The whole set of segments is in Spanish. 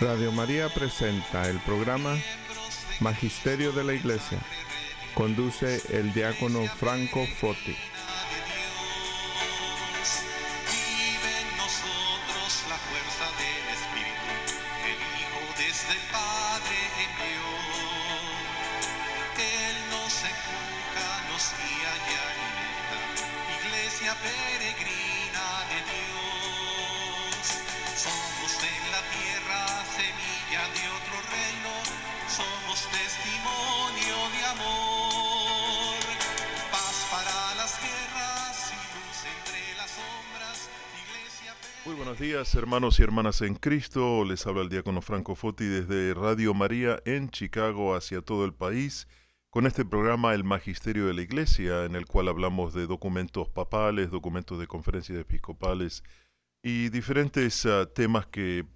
Radio María presenta el programa Magisterio de la Iglesia. Conduce el diácono Franco Foti. Hermanos y hermanas en Cristo. Les habla el diácono Franco Foti desde Radio María en Chicago hacia todo el país con este programa El Magisterio de la Iglesia, en el cual hablamos de documentos papales, documentos de conferencias episcopales y diferentes ah, temas que,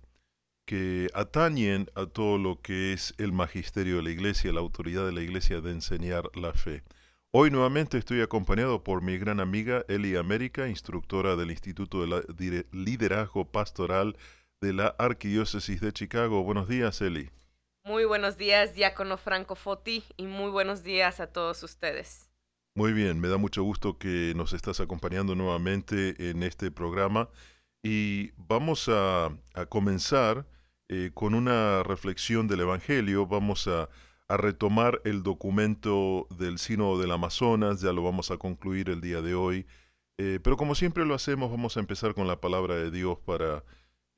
que atañen a todo lo que es el magisterio de la Iglesia, la autoridad de la Iglesia de enseñar la fe. Hoy nuevamente estoy acompañado por mi gran amiga Eli América, instructora del Instituto de Liderazgo Pastoral de la Arquidiócesis de Chicago. Buenos días, Eli. Muy buenos días, diácono Franco Foti, y muy buenos días a todos ustedes. Muy bien, me da mucho gusto que nos estás acompañando nuevamente en este programa y vamos a, comenzar eh, con una reflexión del Evangelio. Vamos a a retomar el documento del Sínodo del Amazonas, ya lo vamos a concluir el día de hoy, eh, pero como siempre lo hacemos, vamos a empezar con la palabra de Dios para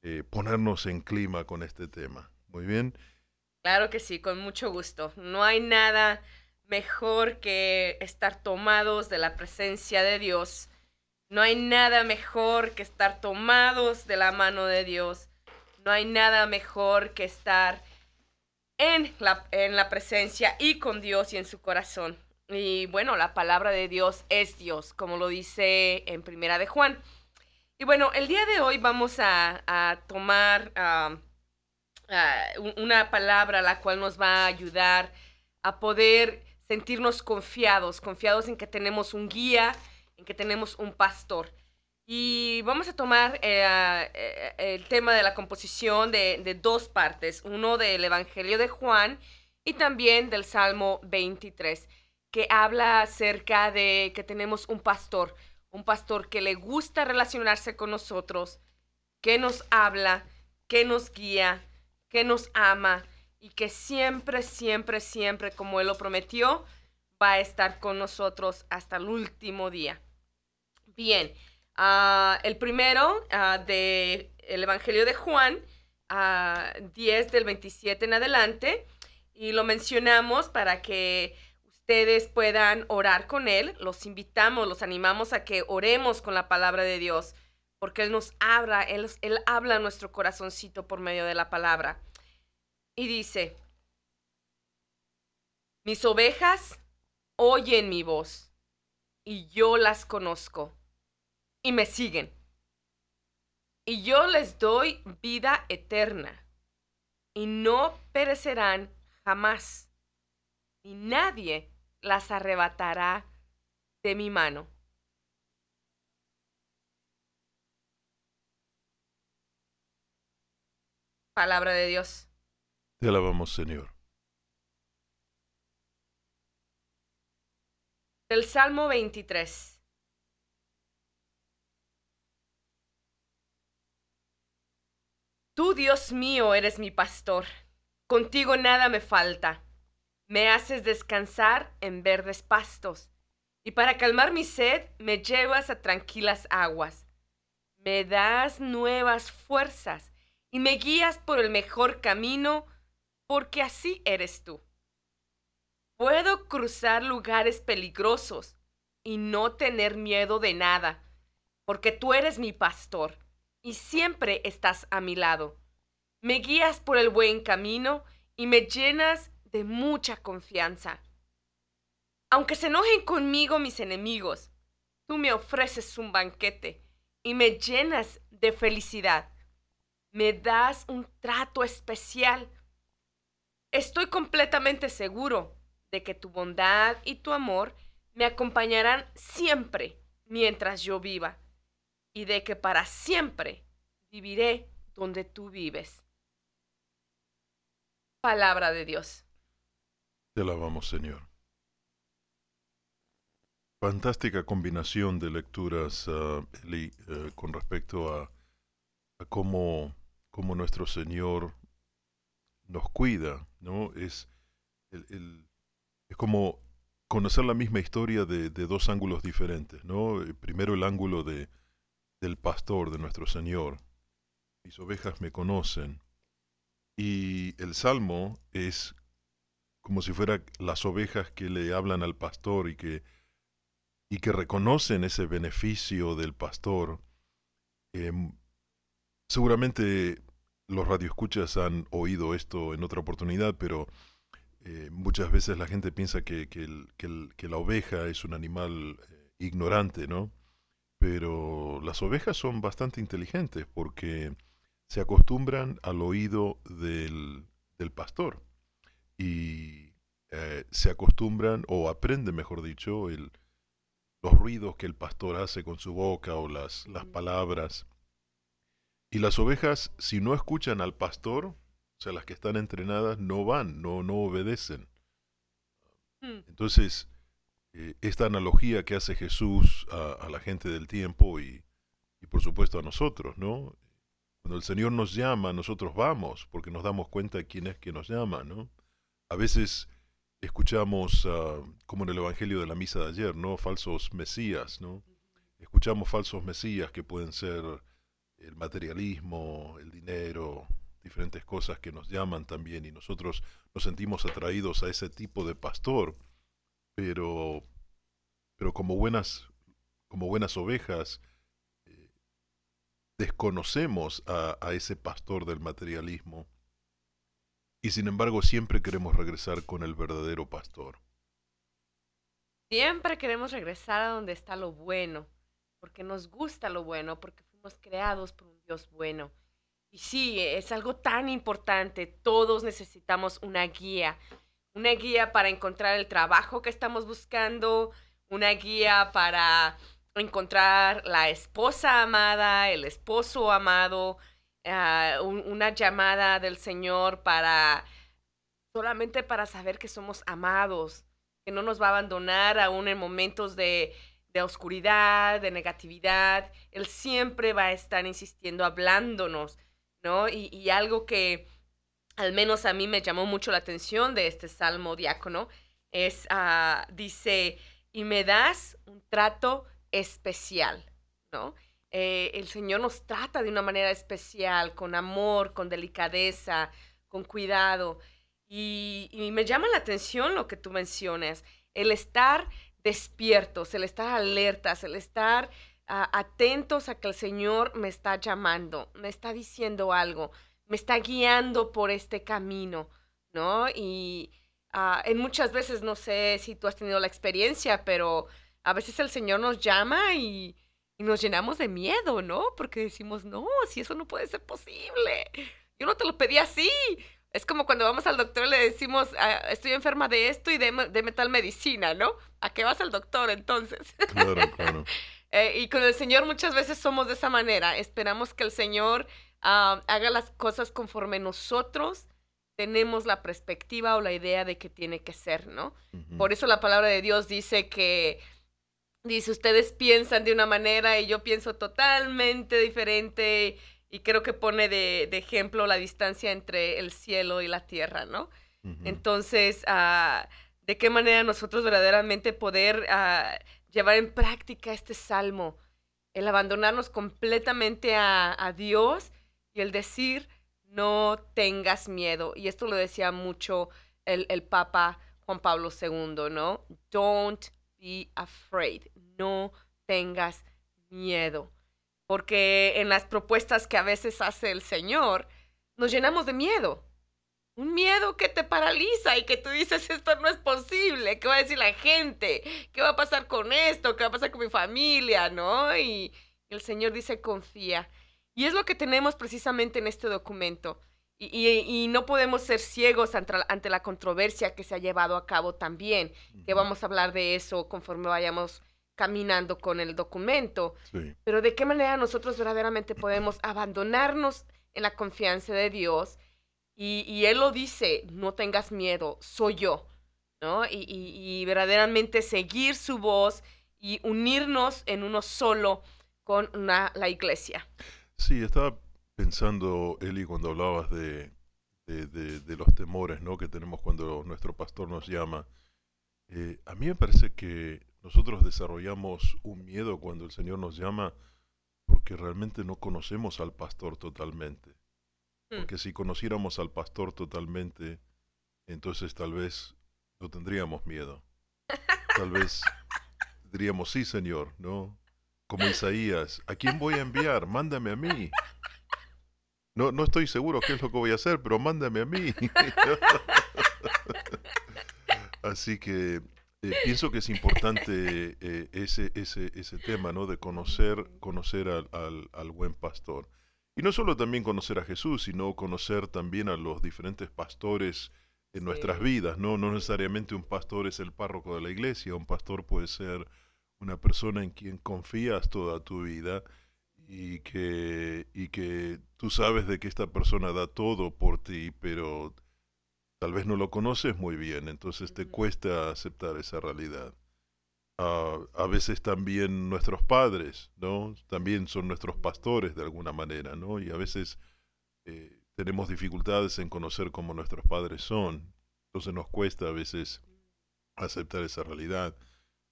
eh, ponernos en clima con este tema. Muy bien. Claro que sí, con mucho gusto. No hay nada mejor que estar tomados de la presencia de Dios. No hay nada mejor que estar tomados de la mano de Dios. No hay nada mejor que estar en la, en la presencia y con Dios y en su corazón. Y bueno, la palabra de Dios es Dios, como lo dice en Primera de Juan. Y bueno, el día de hoy vamos a, tomar una palabra la cual nos va a ayudar a poder sentirnos confiados, confiados en que tenemos un guía, en que tenemos un pastor. Y vamos a tomar eh, eh, el tema de la composición de, dos partes, uno del Evangelio de Juan y también del Salmo 23, que habla acerca de que tenemos un pastor, un pastor que le gusta relacionarse con nosotros, que nos habla, que nos guía, que nos ama y que siempre, siempre, siempre, como Él lo prometió, va a estar con nosotros hasta el último día. Bien, Ah, el primero uh, de el Evangelio de Juan, 10 ah, del 27 en adelante, y lo mencionamos para que ustedes puedan orar con él. Los invitamos, los animamos a que oremos con la palabra de Dios, porque Él nos habla, Él, él habla nuestro corazoncito por medio de la palabra. Y dice, mis ovejas oyen mi voz, y yo las conozco y me siguen. Y yo les doy vida eterna, y no perecerán jamás, y nadie las arrebatará de mi mano. Palabra de Dios. Te alabamos, Señor. Del Salmo 23. Tú, Dios mío, eres mi pastor. Contigo nada me falta. Me haces descansar en verdes pastos. Y para calmar mi sed, me llevas a tranquilas aguas. Me das nuevas fuerzas y me guías por el mejor camino, porque así eres tú. Puedo cruzar lugares peligrosos y no tener miedo de nada, porque tú eres mi pastor y siempre estás a mi lado. Me guías por el buen camino y me llenas de mucha confianza. Aunque se enojen conmigo mis enemigos, tú me ofreces un banquete y me llenas de felicidad. Me das un trato especial. Estoy completamente seguro de que tu bondad y tu amor me acompañarán siempre mientras yo viva y de que para siempre viviré donde tú vives. Palabra de Dios. Te alabamos, Señor. Fantástica combinación de lecturas, uh, Eli, uh, con respecto a, cómo, cómo, nuestro Señor nos cuida, ¿no? Es, el, es como conocer la misma historia de, de, dos ángulos diferentes, ¿no? Primero el ángulo de, del pastor, de nuestro Señor. Mis ovejas me conocen. Y el salmo es como si fuera las ovejas que le hablan al pastor y que y que reconocen ese beneficio del pastor. Eh, seguramente los radioescuchas han oído esto en otra oportunidad, pero eh, muchas veces la gente piensa que, que la oveja es un animal eh, ignorante, ¿no? Pero las ovejas son bastante inteligentes porque se acostumbran al oído del, del pastor y eh, se acostumbran o aprenden, mejor dicho, el, los ruidos que el pastor hace con su boca o las, las palabras. Y las ovejas, si no escuchan al pastor, o sea, las que están entrenadas, no van, no, no obedecen. Hmm. Entonces, eh, esta analogía que hace Jesús a, la gente del tiempo y, y por supuesto a nosotros, ¿no? Cuando el Señor nos llama, nosotros vamos, porque nos damos cuenta de quién es que nos llama, ¿no? A veces escuchamos, uh, como en el Evangelio de la Misa de ayer, ¿no? Falsos mesías, ¿no? Escuchamos falsos mesías que pueden ser el materialismo, el dinero, diferentes cosas que nos llaman también y nosotros nos sentimos atraídos a ese tipo de pastor, pero, pero como buenas, como buenas ovejas, eh, desconocemos a, a ese pastor del materialismo y sin embargo siempre queremos regresar con el verdadero pastor. Siempre queremos regresar a donde está lo bueno, porque nos gusta lo bueno, porque fuimos creados por un Dios bueno. Y sí, es algo tan importante. Todos necesitamos una guía. Una guía para encontrar el trabajo que estamos buscando, una guía para encontrar la esposa amada, el esposo amado, un, una llamada del Señor para solamente para saber que somos amados, que no nos va a abandonar aún en momentos de, de oscuridad, de negatividad. Él siempre va a estar insistiendo, hablándonos, ¿no? Y, algo que al menos a mí me llamó mucho la atención de este salmo diácono es, uh, dice, y me das un trato especial, ¿no? Eh, el Señor nos trata de una manera especial, con amor, con delicadeza, con cuidado. Y, me llama la atención lo que tú mencionas, el estar despiertos, el estar alertas, el estar uh, atentos a que el Señor me está llamando, me está diciendo algo, me está guiando por este camino, ¿no? Y uh, en muchas veces, no sé si tú has tenido la experiencia, pero a veces el Señor nos llama y y nos llenamos de miedo, ¿no? Porque decimos, no, si eso no puede ser posible. Yo no te lo pedí así. Es como cuando vamos al doctor y le decimos, ah, estoy enferma de esto y deme, deme, tal medicina, ¿no? ¿A qué vas al doctor entonces? Claro, claro. eh, y con el Señor muchas veces somos de esa manera. Esperamos que el Señor uh, haga las cosas conforme nosotros tenemos la perspectiva o la idea de que tiene que ser, ¿no? Uh -huh. Por eso la palabra de Dios dice que Dice, ustedes piensan de una manera y yo pienso totalmente diferente y creo que pone de, de ejemplo la distancia entre el cielo y la tierra, ¿no? Uh -huh. Entonces, uh, ¿de qué manera nosotros verdaderamente poder uh, llevar en práctica este salmo? El abandonarnos completamente a, a Dios y el decir, no tengas miedo. Y esto lo decía mucho el, el Papa Juan Pablo II, ¿no? Don't be afraid. No tengas miedo. Porque en las propuestas que a veces hace el Señor, nos llenamos de miedo. Un miedo que te paraliza y que tú dices, esto no es posible. ¿Qué va a decir la gente? ¿Qué va a pasar con esto? ¿Qué va a pasar con mi familia? ¿No? Y el Señor dice, confía. Y es lo que tenemos precisamente en este documento. Y, y, y, no podemos ser ciegos ante, ante, la controversia que se ha llevado a cabo también, que vamos a hablar de eso conforme vayamos caminando con el documento. Pero de qué manera nosotros verdaderamente podemos abandonarnos en la confianza de Dios y, Él lo dice, no tengas miedo, soy yo, ¿no? Y, verdaderamente seguir su voz y unirnos en uno solo con la iglesia. Sí, estaba pensando, Eli, cuando hablabas de, de, los temores ¿no? que tenemos cuando nuestro pastor nos llama. Eh, a mí me parece que nosotros desarrollamos un miedo cuando el Señor nos llama porque realmente no conocemos al pastor totalmente. Hmm. Porque si conociéramos al pastor totalmente, entonces tal vez no tendríamos miedo. Tal vez diríamos, sí, Señor, ¿no? Como Isaías, ¿a quién voy a enviar? Mándame a mí. No, no estoy seguro qué es lo que voy a hacer, pero mándame a mí. Así que eh, pienso que es importante eh, ese, ese, ese tema, ¿no? De conocer, conocer al, al, buen pastor. Y no solo también conocer a Jesús, sino conocer también a los diferentes pastores en nuestras vidas, ¿no? No necesariamente un pastor es el párroco de la iglesia, un pastor puede ser una persona en quien confías toda tu vida y que, y que tú sabes de que esta persona da todo por ti, pero tal vez no lo conoces muy bien, entonces te cuesta aceptar esa realidad. A veces también nuestros padres, ¿no? También son nuestros pastores de alguna manera, ¿no? Y a veces eh, tenemos dificultades en conocer cómo nuestros padres son, entonces nos cuesta a veces aceptar esa realidad.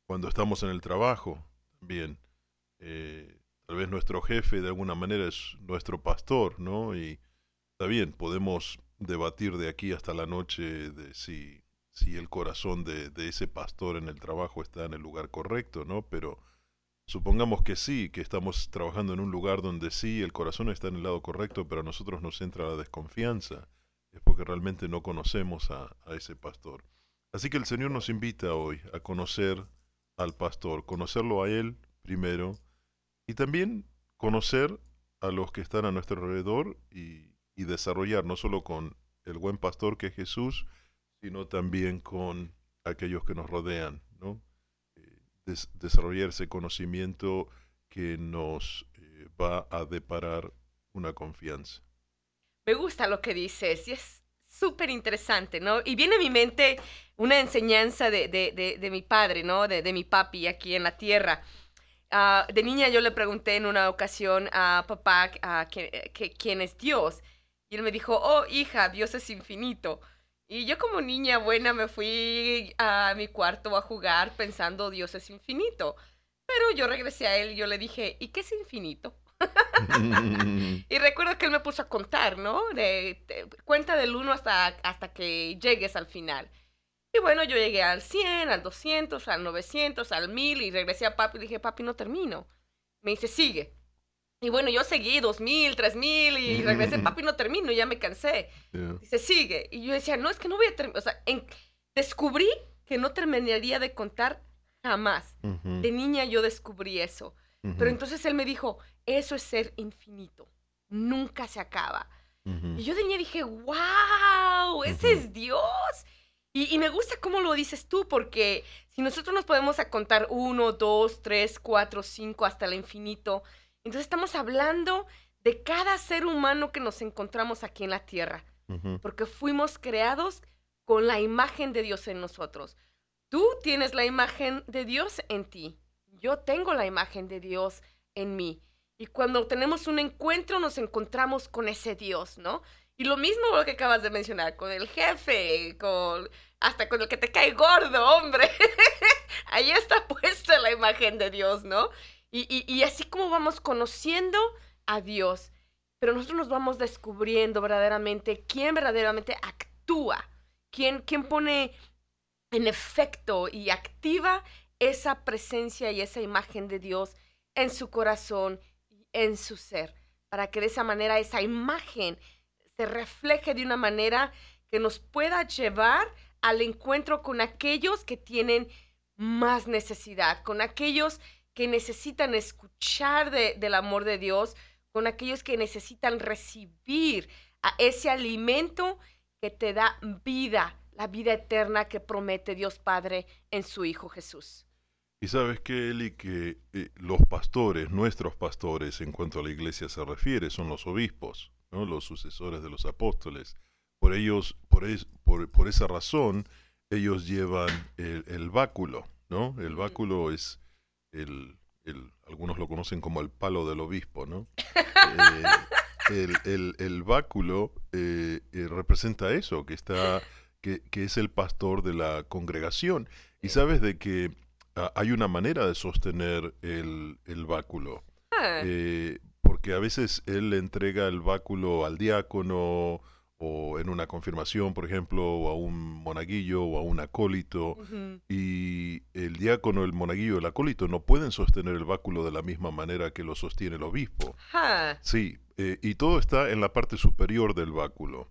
Cuando estamos en el trabajo, también. Eh, tal vez nuestro jefe de alguna manera es nuestro pastor, ¿no? Y está bien, podemos debatir de aquí hasta la noche de si, si el corazón de, ese pastor en el trabajo está en el lugar correcto, ¿no? Pero supongamos que sí, que estamos trabajando en un lugar donde sí, el corazón está en el lado correcto, pero a nosotros nos entra la desconfianza, es porque realmente no conocemos a ese pastor. Así que el Señor nos invita hoy a conocer al pastor, conocerlo a Él primero, y también conocer a los que están a nuestro alrededor y, desarrollar no solo con el buen pastor que es Jesús, sino también con aquellos que nos rodean, ¿no? Eh, desarrollar ese conocimiento que nos eh, va a deparar una confianza. Me gusta lo que dices y es súper interesante, ¿no? Y viene a mi mente una enseñanza de, de mi padre, ¿no? De, mi papi aquí en la tierra. Ah, de niña yo le pregunté en una ocasión a papá quién es Dios. Y él me dijo, oh hija, Dios es infinito. Y yo como niña buena me fui a mi cuarto a jugar pensando Dios es infinito. Pero yo regresé a él y yo le dije, ¿y qué es infinito? y recuerdo que él me puso a contar, ¿no? De, cuenta del 1 hasta, hasta que llegues al final. Y bueno, yo llegué al 100, al 200, al 900, al 1000 y regresé a papi y dije, papi, no termino. Me dice, sigue. Y bueno, yo seguí 2000, 3000 y regresé, papi, no termino, ya me cansé. Dice, sigue. Y yo decía, no, es que no voy a terminar. O sea, descubrí que no terminaría de contar jamás. De niña yo descubrí eso. Pero entonces él me dijo, eso es ser infinito. Nunca se acaba. Y yo de niña dije, wow, ese es Dios. Y, me gusta cómo lo dices tú, porque si nosotros nos podemos contar uno, dos, tres, cuatro, cinco, hasta el infinito, entonces estamos hablando de cada ser humano que nos encontramos aquí en la tierra, porque fuimos creados con la imagen de Dios en nosotros. Tú tienes la imagen de Dios en ti, yo tengo la imagen de Dios en mí. Y cuando tenemos un encuentro nos encontramos con ese Dios, ¿no? Y lo mismo lo que acabas de mencionar, con el jefe, con hasta con el que te cae gordo, hombre. Ahí está puesta la imagen de Dios, ¿no? Y, así como vamos conociendo a Dios, pero nosotros nos vamos descubriendo verdaderamente quién verdaderamente actúa, quién, quién pone en efecto y activa esa presencia y esa imagen de Dios en su corazón y en su ser, para que de esa manera esa imagen se refleje de una manera que nos pueda llevar al encuentro con aquellos que tienen más necesidad, con aquellos que necesitan escuchar del amor de Dios, con aquellos que necesitan recibir a ese alimento que te da vida, la vida eterna que promete Dios Padre en su Hijo Jesús. Y sabes que, Eli, que eh, los pastores, nuestros pastores, en cuanto a la iglesia se refiere, son los obispos, ¿no? los sucesores de los apóstoles. Por ellos, por, por, por esa razón, ellos llevan el, báculo, ¿no? El báculo es el, el, algunos lo conocen como el palo del obispo, ¿no? Eh, el, el, báculo eh, representa eso, que está, que, que es el pastor de la congregación. Y sabes de que hay una manera de sostener el, báculo. Ah. Eh, porque a veces él le entrega el báculo al diácono o en una confirmación, por ejemplo, o a un monaguillo o a un acólito, y el diácono, el monaguillo, el acólito no pueden sostener el báculo de la misma manera que lo sostiene el obispo. Sí, eh, y todo está en la parte superior del báculo,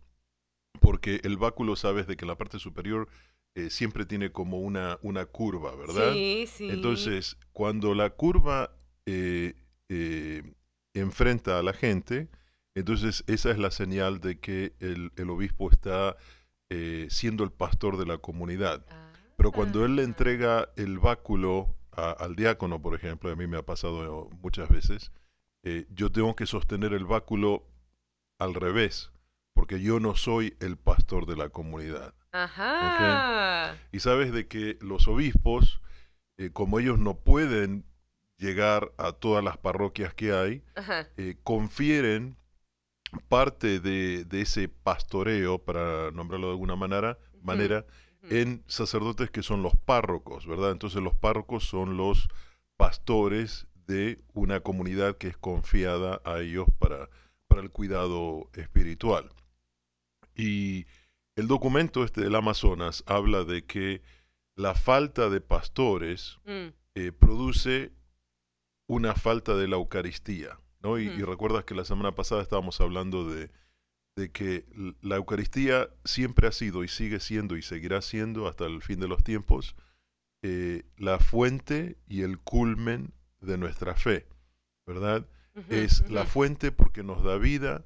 porque el báculo sabes de que en la parte superior eh, siempre tiene como una, una curva, ¿verdad? Sí, sí. Entonces, cuando la curva eh, eh, enfrenta a la gente, entonces esa es la señal de que el, obispo está siendo el pastor de la comunidad. Pero cuando él le ah. entrega el báculo al diácono, por ejemplo, a mí me ha pasado muchas veces, yo tengo que sostener el báculo al revés, porque yo no soy el pastor de la comunidad. Ajá. Y sabes de que los obispos, eh, como ellos no pueden llegar a todas las parroquias que hay, eh, confieren parte de, ese pastoreo, para nombrarlo de alguna manera, manera en sacerdotes que son los párrocos, ¿verdad? Entonces los párrocos son los pastores de una comunidad que es confiada a ellos para, para el cuidado espiritual. Y el documento este del Amazonas habla de que la falta de pastores mm. eh, produce una falta de la Eucaristía, ¿no? Y, recuerdas que la semana pasada estábamos hablando de, que la Eucaristía siempre ha sido y sigue siendo y seguirá siendo hasta el fin de los tiempos eh, la fuente y el culmen de nuestra fe, ¿verdad? es la fuente porque nos da vida,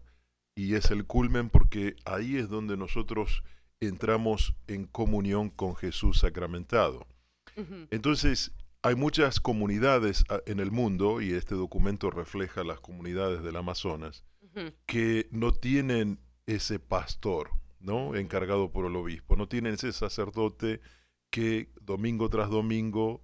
y es el culmen porque ahí es donde nosotros entramos en comunión con Jesús sacramentado. Entonces, hay muchas comunidades ah, en el mundo, y este documento refleja las comunidades del Amazonas, que no tienen ese pastor, ¿no? Encargado por el obispo, no tienen ese sacerdote que domingo tras domingo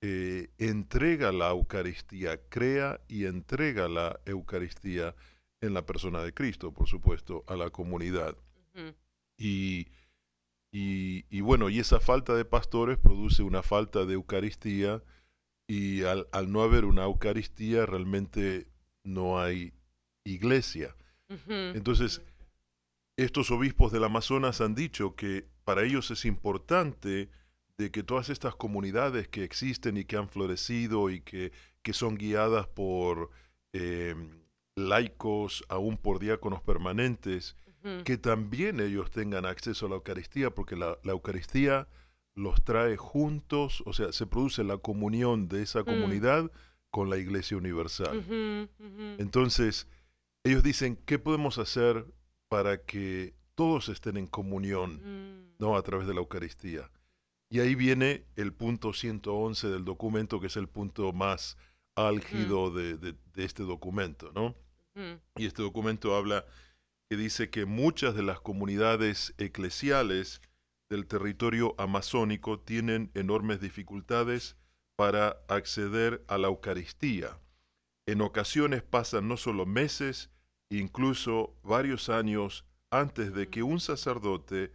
eh, entrega la Eucaristía, crea y entrega la Eucaristía en la persona de Cristo, por supuesto, a la comunidad. y, y, bueno, y esa falta de pastores produce una falta de Eucaristía y al, no haber una Eucaristía realmente no hay iglesia. Entonces, estos obispos del Amazonas han dicho que para ellos es importante de que todas estas comunidades que existen y que han florecido y que, que son guiadas por eh, laicos, aún por diáconos permanentes, que también ellos tengan acceso a la Eucaristía, porque la, Eucaristía los trae juntos, o sea, se produce la comunión de esa mm. comunidad con la Iglesia Universal. Entonces, ellos dicen, ¿qué podemos hacer para que todos estén en comunión, mm. ¿no? A través de la Eucaristía. Y ahí viene el punto 111 del documento, que es el punto más álgido de, de, este documento, ¿no? Y este documento habla que dice que muchas de las comunidades eclesiales del territorio amazónico tienen enormes dificultades para acceder a la Eucaristía. En ocasiones pasan no solo meses, incluso varios años antes de que un sacerdote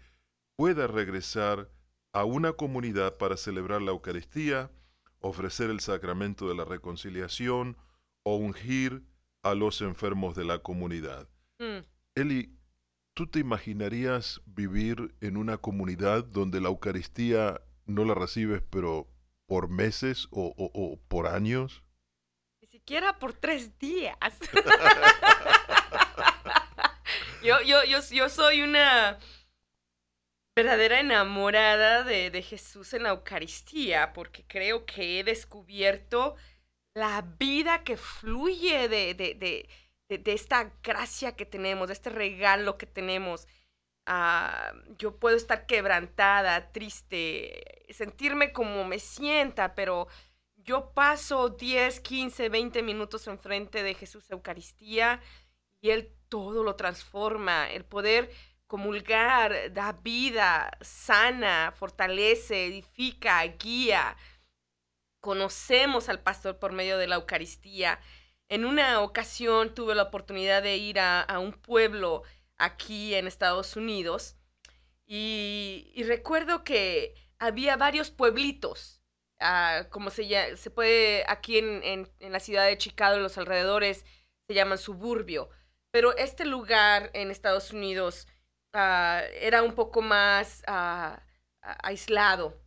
pueda regresar a una comunidad para celebrar la Eucaristía, ofrecer el sacramento de la reconciliación o ungir a los enfermos de la comunidad. Mm. Eli, ¿tú te imaginarías vivir en una comunidad donde la Eucaristía no la recibes, pero por meses o, por años? Ni siquiera por tres días. yo, yo, yo, yo soy una verdadera enamorada de, de, Jesús en la Eucaristía, porque creo que he descubierto la vida que fluye de, de, de, de esta gracia que tenemos, de este regalo que tenemos. Ah, yo puedo estar quebrantada, triste, sentirme como me sienta, pero yo paso 10, 15, 20 minutos enfrente de Jesús Eucaristía y Él todo lo transforma. El poder comulgar da vida, sana, fortalece, edifica, guía. Conocemos al pastor por medio de la Eucaristía. En una ocasión tuve la oportunidad de ir a, un pueblo aquí en Estados Unidos y, recuerdo que había varios pueblitos uh, como se, se puede, aquí en, en, la ciudad de Chicago, en los alrededores, se llaman suburbio. Pero este lugar en Estados Unidos uh, era un poco más uh, aislado.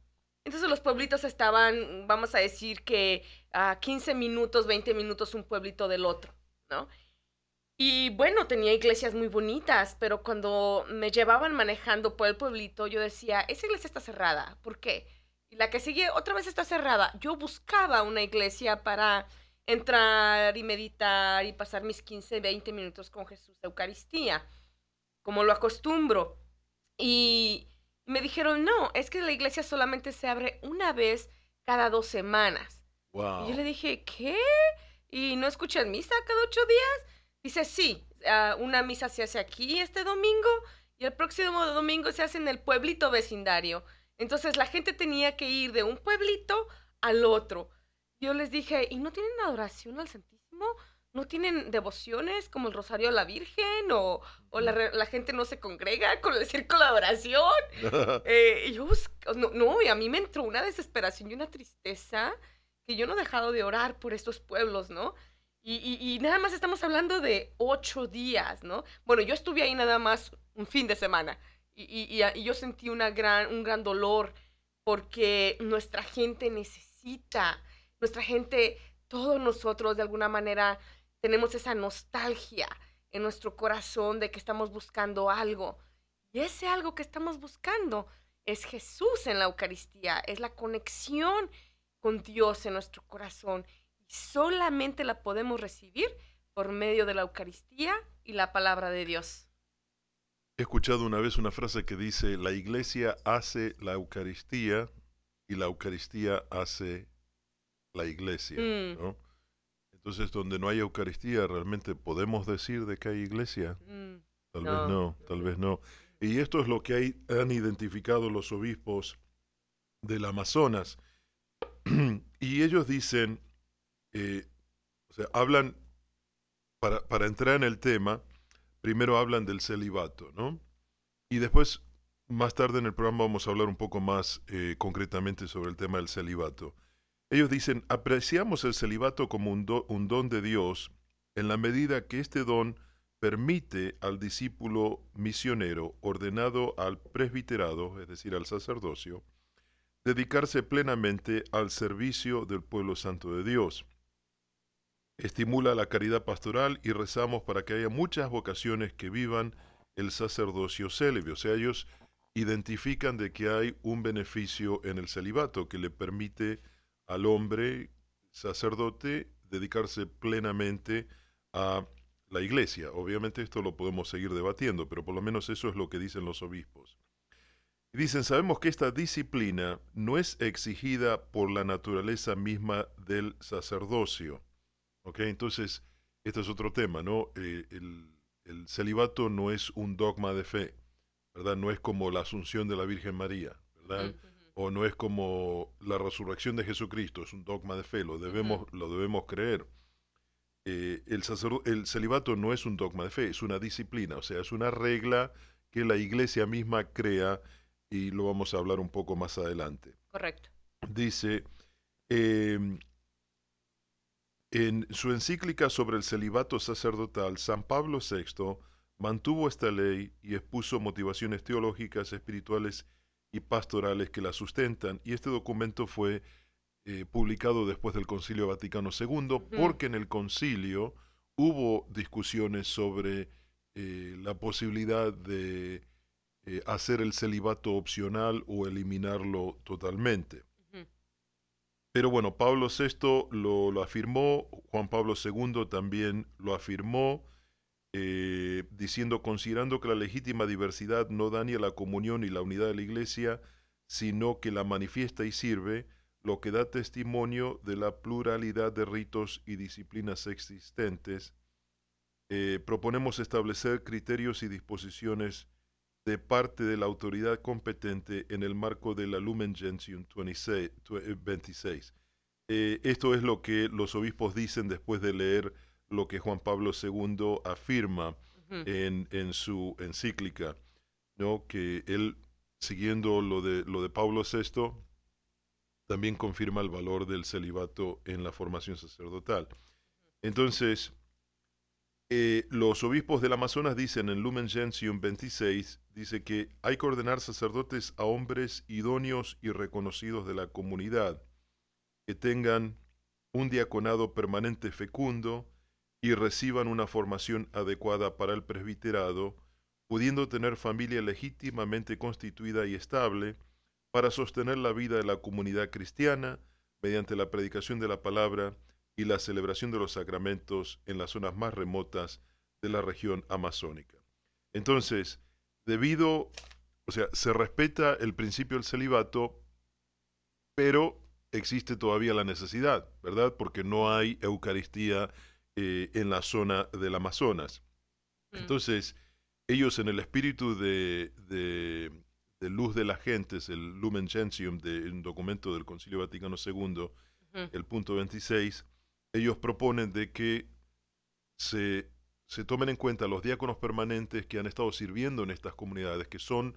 Entonces los pueblitos estaban, vamos a decir que a 15 minutos, 20 minutos un pueblito del otro, ¿no? Y bueno, tenía iglesias muy bonitas, pero cuando me llevaban manejando por el pueblito, yo decía, esa iglesia está cerrada. ¿Por qué? Y la que sigue otra vez está cerrada. Yo buscaba una iglesia para entrar y meditar y pasar mis 15, 20 minutos con Jesús de Eucaristía, como lo acostumbro. Y me dijeron, no, es que la iglesia solamente se abre una vez cada dos semanas. Wow. Y yo le dije, ¿qué? ¿Y no escuchan misa cada ocho días? Dice, sí, uh, una misa se hace aquí este domingo y el próximo domingo se hace en el pueblito vecindario. Entonces la gente tenía que ir de un pueblito al otro. Yo les dije, ¿y no tienen adoración al Santísimo? ¿No tienen devociones como el Rosario a la Virgen? ¿O, o la, la, gente no se congrega con el círculo de oración? eh, y yo, no, no, y a mí me entró una desesperación y una tristeza que yo no he dejado de orar por estos pueblos, ¿no? Y, y, y, nada más estamos hablando de ocho días, ¿no? Bueno, yo estuve ahí nada más un fin de semana y, y, y, yo sentí una gran, un gran dolor porque nuestra gente necesita, nuestra gente, todos nosotros de alguna manera tenemos esa nostalgia en nuestro corazón de que estamos buscando algo. Y ese algo que estamos buscando es Jesús en la Eucaristía, es la conexión con Dios en nuestro corazón. Y solamente la podemos recibir por medio de la Eucaristía y la palabra de Dios. He escuchado una vez una frase que dice, la iglesia hace la Eucaristía y la Eucaristía hace la iglesia. Mm. ¿no? Entonces, donde no hay Eucaristía, ¿realmente podemos decir de que hay iglesia? Mm. Tal no. vez no, tal vez no. Y esto es lo que hay, han identificado los obispos del Amazonas. y ellos dicen, eh, o sea, hablan, para, para entrar en el tema, primero hablan del celibato, ¿no? Y después, más tarde en el programa vamos a hablar un poco más eh, concretamente sobre el tema del celibato. Ellos dicen, apreciamos el celibato como un, do, un don de Dios en la medida que este don permite al discípulo misionero ordenado al presbiterado, es decir, al sacerdocio, dedicarse plenamente al servicio del pueblo santo de Dios estimula la caridad pastoral y rezamos para que haya muchas vocaciones que vivan el sacerdocio célibe. O sea, ellos identifican de que hay un beneficio en el celibato que le permite al hombre sacerdote dedicarse plenamente a la iglesia. Obviamente esto lo podemos seguir debatiendo, pero por lo menos eso es lo que dicen los obispos. Dicen, sabemos que esta disciplina no es exigida por la naturaleza misma del sacerdocio, ¿Ok? Entonces, este es otro tema, ¿no? Eh, el, el, celibato no es un dogma de fe, ¿verdad? No es como la asunción de la Virgen María, ¿verdad? O no es como la resurrección de Jesucristo, es un dogma de fe, lo debemos, uh -huh. lo debemos creer. Eh, el, el celibato no es un dogma de fe, es una disciplina, o sea, es una regla que la iglesia misma crea y lo vamos a hablar un poco más adelante. Correcto. Dice, eh, en su encíclica sobre el celibato sacerdotal, San Pablo VI mantuvo esta ley y expuso motivaciones teológicas, espirituales y pastorales que la sustentan, y este documento fue eh, publicado después del Concilio Vaticano II, uh -huh. porque en el concilio hubo discusiones sobre eh, la posibilidad de eh, hacer el celibato opcional o eliminarlo totalmente. Pero bueno, Pablo VI lo, lo, afirmó, Juan Pablo II también lo afirmó, eh, diciendo, considerando que la legítima diversidad no daña la comunión y la unidad de la Iglesia, sino que la manifiesta y sirve, lo que da testimonio de la pluralidad de ritos y disciplinas existentes, eh, proponemos establecer criterios y disposiciones de parte de la autoridad competente en el marco de la Lumen Gentium 26. Eh, esto es lo que los obispos dicen después de leer lo que Juan Pablo II afirma en, en, su encíclica, ¿no? que él, siguiendo lo de, lo de Pablo VI, también confirma el valor del celibato en la formación sacerdotal. Entonces, eh, los obispos del Amazonas dicen en Lumen Gentium 26, dice que hay que ordenar sacerdotes a hombres idóneos y reconocidos de la comunidad, que tengan un diaconado permanente fecundo y reciban una formación adecuada para el presbiterado, pudiendo tener familia legítimamente constituida y estable para sostener la vida de la comunidad cristiana mediante la predicación de la palabra y la celebración de los sacramentos en las zonas más remotas de la región amazónica. Entonces, debido, o sea, se respeta el principio del celibato, pero existe todavía la necesidad, ¿verdad? Porque no hay Eucaristía eh, en la zona del Amazonas. Mm. Entonces, ellos en el espíritu de, de, luz de las gentes, el Lumen Gentium, de un documento del Concilio Vaticano II, el punto 26, ellos proponen de que se, tomen en cuenta los diáconos permanentes que han estado sirviendo en estas comunidades, que son,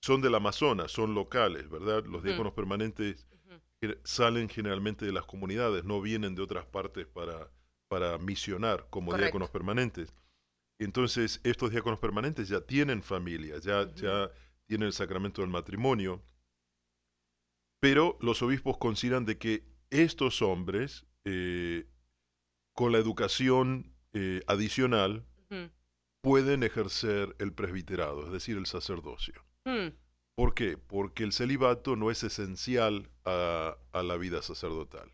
son del Amazonas, son locales, ¿verdad? Los diáconos permanentes salen generalmente de las comunidades, no vienen de otras partes para, para misionar como diáconos permanentes. Entonces, estos diáconos permanentes ya tienen familia, ya, ya tienen el sacramento del matrimonio, pero los obispos consideran de que estos hombres eh, con la educación eh, adicional pueden ejercer el presbiterado, es decir, el sacerdocio. Mm. ¿Por qué? Porque el celibato no es esencial a, la vida sacerdotal.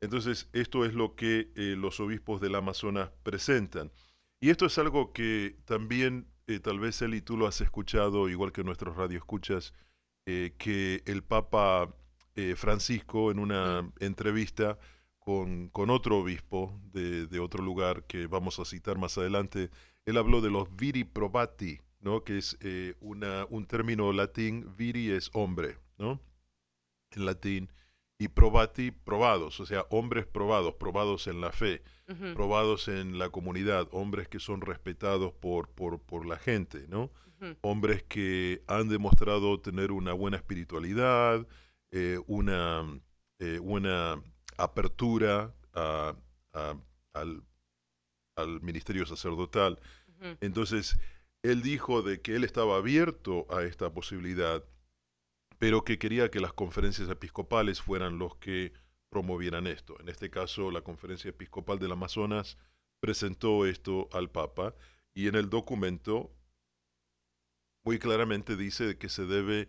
Entonces, esto es lo que eh, los obispos del Amazonas presentan. Y esto es algo que también, tal vez Eli, tú lo has escuchado, igual que nuestros radioescuchas, que el Papa eh, Francisco en una entrevista con, con otro obispo de, de, otro lugar que vamos a citar más adelante, él habló de los viri probati, ¿no? que es eh, una, un término latín, viri es hombre, ¿no? en latín, y probati, probados, o sea, hombres probados, probados en la fe, probados en la comunidad, hombres que son respetados por, por, por la gente, ¿no? Hombres que han demostrado tener una buena espiritualidad, eh, una, eh, una apertura al, ministerio sacerdotal. Entonces, él dijo de que él estaba abierto a esta posibilidad, pero que quería que las conferencias episcopales fueran los que promovieran esto. En este caso, la conferencia episcopal del Amazonas presentó esto al Papa y en el documento muy claramente dice que se debe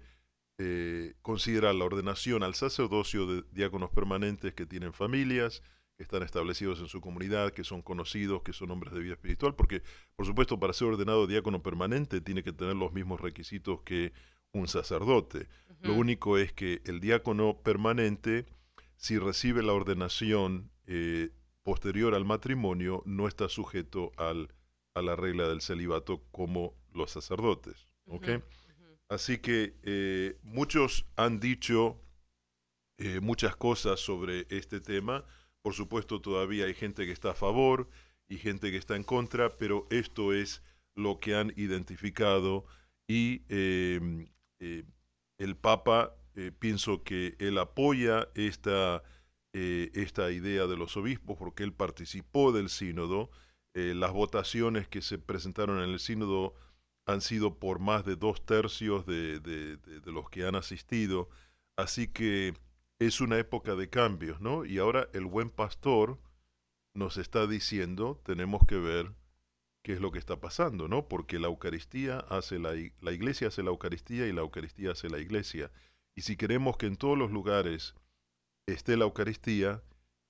eh, considera la ordenación al sacerdocio de diáconos permanentes que tienen familias, que están establecidos en su comunidad, que son conocidos, que son hombres de vida espiritual, porque por supuesto para ser ordenado diácono permanente tiene que tener los mismos requisitos que un sacerdote. Lo único es que el diácono permanente, si recibe la ordenación eh, posterior al matrimonio, no está sujeto al, a la regla del celibato como los sacerdotes. Así que eh, muchos han dicho eh, muchas cosas sobre este tema. Por supuesto, todavía hay gente que está a favor y gente que está en contra, pero esto es lo que han identificado y eh, el Papa, pienso que él apoya esta, esta idea de los obispos porque él participó del sínodo. las votaciones que se presentaron en el sínodo han sido por más de dos tercios de, los que han asistido, así que es una época de cambios, ¿no? Y ahora el buen pastor nos está diciendo, tenemos que ver qué es lo que está pasando, ¿no? Porque la Eucaristía hace la, iglesia hace la Eucaristía y la Eucaristía hace la iglesia. Y si queremos que en todos los lugares esté la Eucaristía,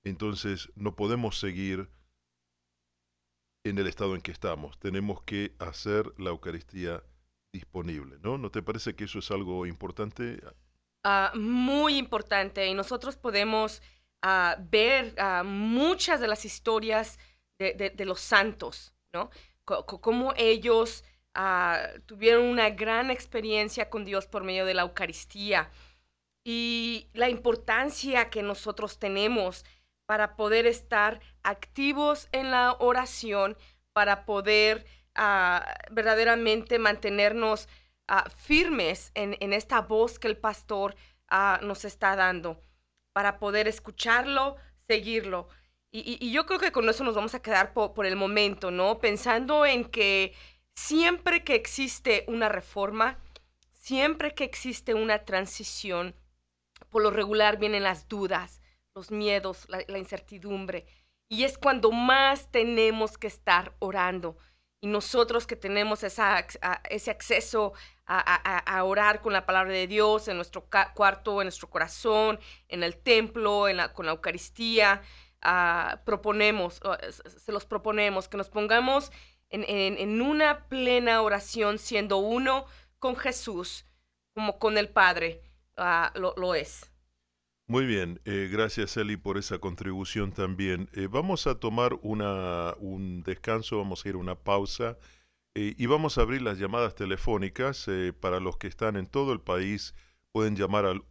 entonces no podemos seguir en el estado en que estamos. Tenemos que hacer la Eucaristía disponible, ¿no? ¿No te parece que eso es algo importante? ah, muy importante y nosotros podemos ah, ver ah, muchas de las historias de, los santos, ¿no? cómo ellos tuvieron una gran experiencia con Dios por medio de la Eucaristía y la importancia que nosotros tenemos para poder estar activos en la oración, para poder verdaderamente mantenernos Ah, firmes en, esta voz que el pastor ah, nos está dando, para poder escucharlo, seguirlo. Y, yo creo que con eso nos vamos a quedar por, el momento, ¿no? Pensando en que siempre que existe una reforma, siempre que existe una transición, por lo regular vienen las dudas, los miedos, la incertidumbre. Y es cuando más tenemos que estar orando. Y nosotros que tenemos ese acceso a, orar con la palabra de Dios en nuestro cuarto, en nuestro corazón, en el templo, con la Eucaristía, ah, proponemos, se los proponemos, que nos pongamos en, una plena oración siendo uno con Jesús, como con el Padre ah, lo es. Muy bien, eh, gracias Eli por esa contribución también. Eh, vamos a tomar una, un descanso, vamos a ir a una pausa eh, y vamos a abrir las llamadas telefónicas para los que están en todo el país. Pueden llamar al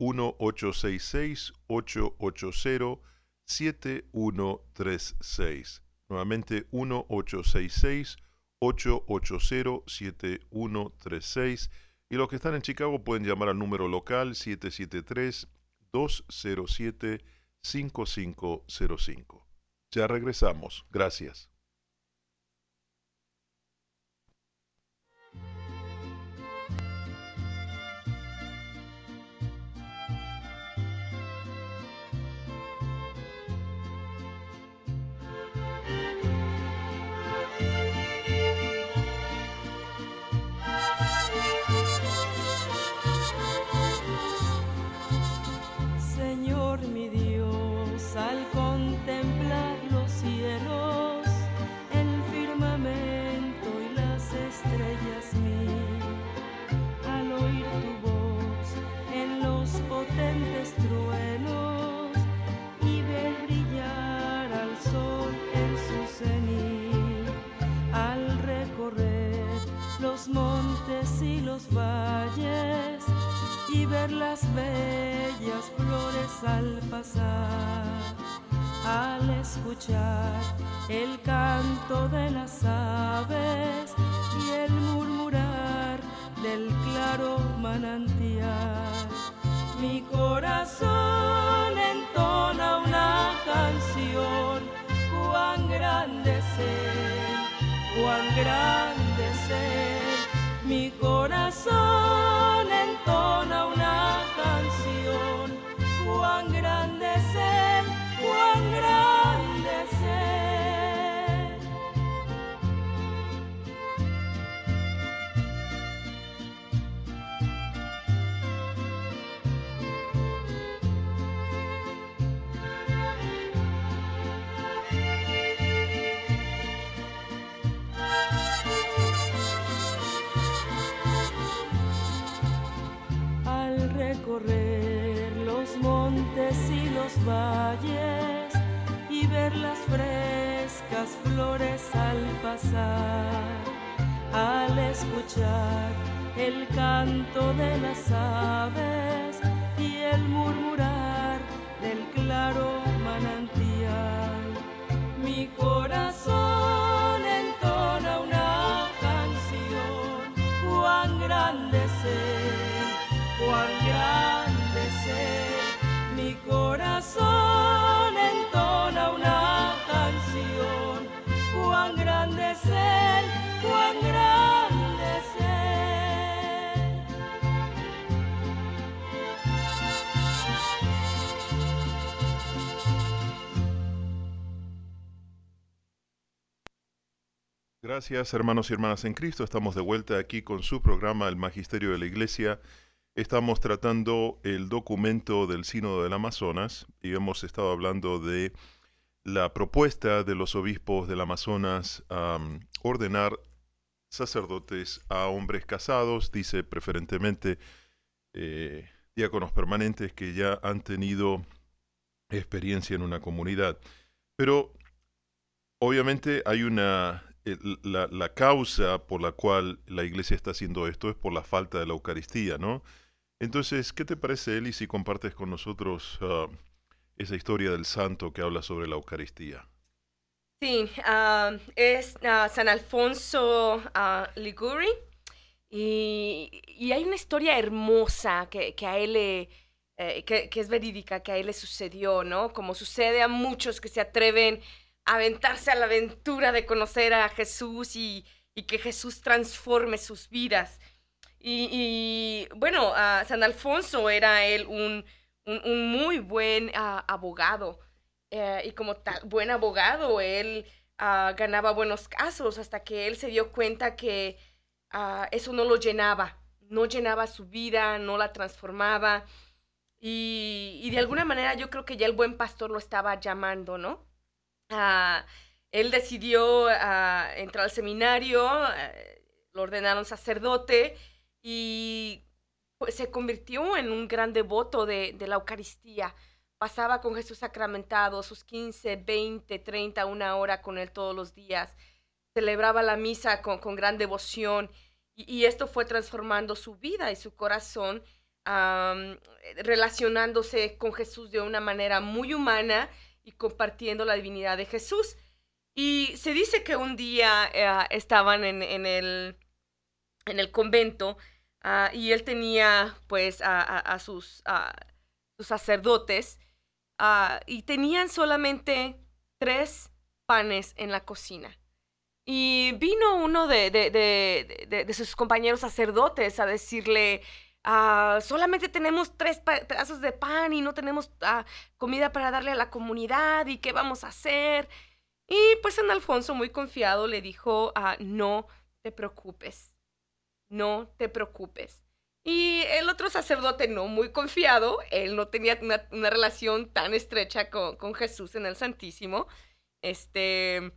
1-866-880-7136. Nuevamente 1-866-880-7136. Y los que están en Chicago pueden llamar al número local 773 207-5505. Ya regresamos. Gracias. Las bellas flores al pasar, al escuchar el canto de las aves y el murmurar del claro manantial. Mi corazón entona una canción, cuán grande ser, cuán grande valles y ver las frescas flores al pasar, al escuchar el canto de las aves y el murmurar del claro manantial. Mi corazón Gracias hermanos y hermanas en Cristo. Estamos de vuelta aquí con su programa El Magisterio de la Iglesia Estamos tratando el documento del Sínodo del Amazonas y hemos estado hablando de la propuesta de los obispos del Amazonas a ordenar sacerdotes a hombres casados, dice preferentemente eh, diáconos permanentes que ya han tenido experiencia en una comunidad. Pero obviamente hay una, la, la, causa por la cual la iglesia está haciendo esto es por la falta de la Eucaristía, ¿no? Entonces, ¿qué te parece, Eli, si compartes con nosotros ah, esa historia del santo que habla sobre la Eucaristía? Sí, ah, es ah, San Alfonso Liguri y, y, hay una historia hermosa que, que a él eh, que, es verídica, que a él le sucedió, ¿no? Como sucede a muchos que se atreven aventarse a la aventura de conocer a Jesús y, que Jesús transforme sus vidas. Y, bueno, San Alfonso era él un, un, muy buen ah, abogado. Eh, y como tal, buen abogado, él ah, ganaba buenos casos hasta que él se dio cuenta que ah, eso no lo llenaba, no llenaba su vida, no la transformaba. Y, y, de alguna manera yo creo que ya el buen pastor lo estaba llamando, ¿no? Él decidió entrar al seminario, eh, lo ordenaron sacerdote y pues, se convirtió en un gran devoto de, la Eucaristía. Pasaba con Jesús sacramentado sus 15, 20, 30, una hora con él todos los días. Celebraba la misa con, gran devoción y, esto fue transformando su vida y su corazón, relacionándose con Jesús de una manera muy humana y compartiendo la divinidad de Jesús. Y se dice que un día eh, estaban en, el, en el convento Ah, y él tenía pues a, sus, sus, sacerdotes ah, y tenían solamente tres panes en la cocina. Y vino uno de, de, sus compañeros sacerdotes a decirle, ah, solamente tenemos tres pedazos de pan y no tenemos comida para darle a la comunidad y qué vamos a hacer. Y pues San Alfonso, muy confiado, le dijo, no te preocupes no te preocupes. Y el otro sacerdote, no muy confiado, él no tenía una, relación tan estrecha con, Jesús en el Santísimo. Este.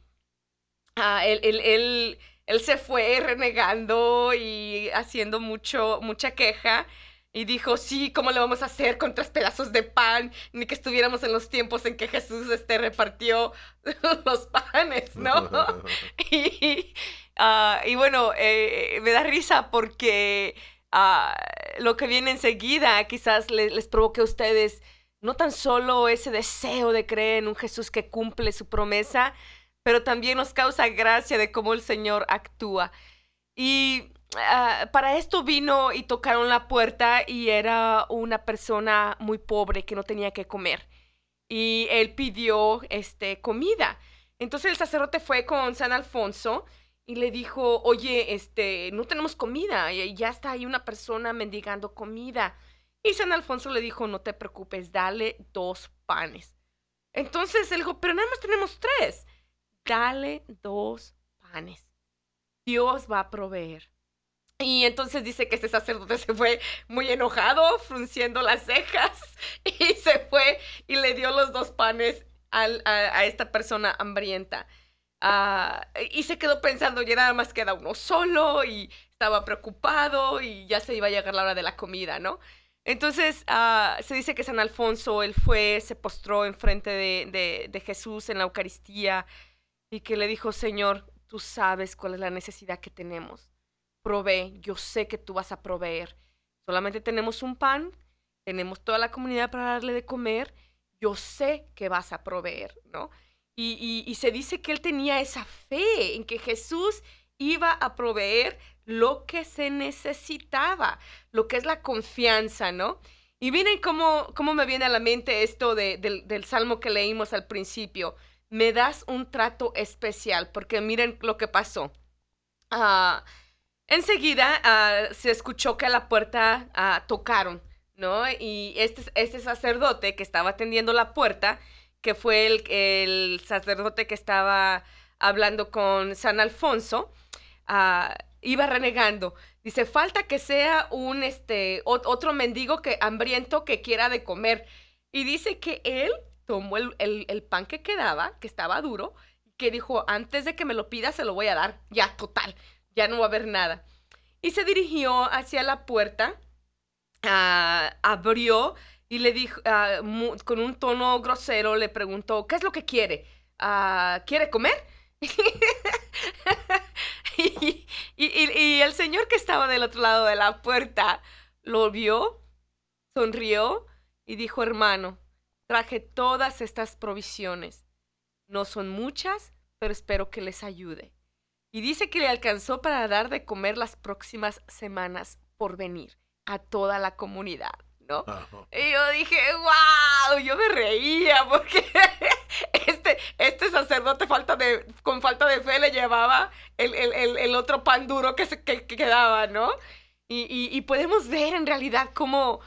Ah, él, él, se fue renegando y haciendo mucho, mucha queja. Y dijo, sí, ¿cómo le vamos a hacer con tres pedazos de pan? Ni que estuviéramos en los tiempos en que Jesús este, repartió los panes, ¿no? y, Ah, y bueno, eh, me da risa porque ah, lo que viene enseguida quizás les, provoque a ustedes no tan solo ese deseo de creer en un Jesús que cumple su promesa, pero también nos causa gracia de cómo el Señor actúa. Y ah, para esto vino y tocaron la puerta y era una persona muy pobre que no tenía que comer. Y él pidió este, comida. Entonces el sacerdote fue con San Alfonso y le dijo, oye, este, no tenemos comida, ya está ahí una persona mendigando comida. Y San Alfonso le dijo, no te preocupes, dale dos panes. Entonces él dijo, pero nada más tenemos tres. Dale dos panes. Dios va a proveer. Y entonces dice que este sacerdote se fue muy enojado, frunciendo las cejas, y se fue y le dio los dos panes a esta persona hambrienta. Ah, y se quedó pensando, ya nada más queda uno solo y estaba preocupado y ya se iba a llegar la hora de la comida, ¿no? Entonces ah, se dice que San Alfonso, él fue, se postró enfrente de, Jesús en la Eucaristía y que le dijo, Señor, tú sabes cuál es la necesidad que tenemos. Provee, yo sé que tú vas a proveer. Solamente tenemos un pan, tenemos toda la comunidad para darle de comer, yo sé que vas a proveer, ¿no? Y, se dice que él tenía esa fe en que Jesús iba a proveer lo que se necesitaba, lo que es la confianza, ¿no? Y miren cómo, cómo me viene a la mente esto del, salmo que leímos al principio. Me das un trato especial, porque miren lo que pasó. Ah, enseguida ah, se escuchó que a la puerta ah, tocaron, ¿no? Y este, este sacerdote que estaba atendiendo la puerta que fue el, el sacerdote que estaba hablando con San Alfonso, iba renegando. Dice, falta que sea un, este, otro mendigo que hambriento que quiera de comer. Y dice que él tomó el, el, pan que quedaba, que estaba duro, que dijo, antes de que me lo pida, se lo voy a dar. Ya, total, ya no va a haber nada. Y se dirigió hacia la puerta ah, abrió y le dijo, ah, con un tono grosero, le preguntó, ¿qué es lo que quiere? Ah, ¿Quiere comer? y el señor que estaba del otro lado de la puerta lo vio, sonrió y dijo, hermano, traje todas estas provisiones. No son muchas, pero espero que les ayude. Y dice que le alcanzó para dar de comer las próximas semanas por venir a toda la comunidad, ¿no? Y yo dije, wow, yo me reía porque este, este sacerdote falta de, con falta de fe le llevaba el, el- el- el otro pan duro que, se, que, que quedaba, ¿no? Y, y- y podemos ver en realidad cómo,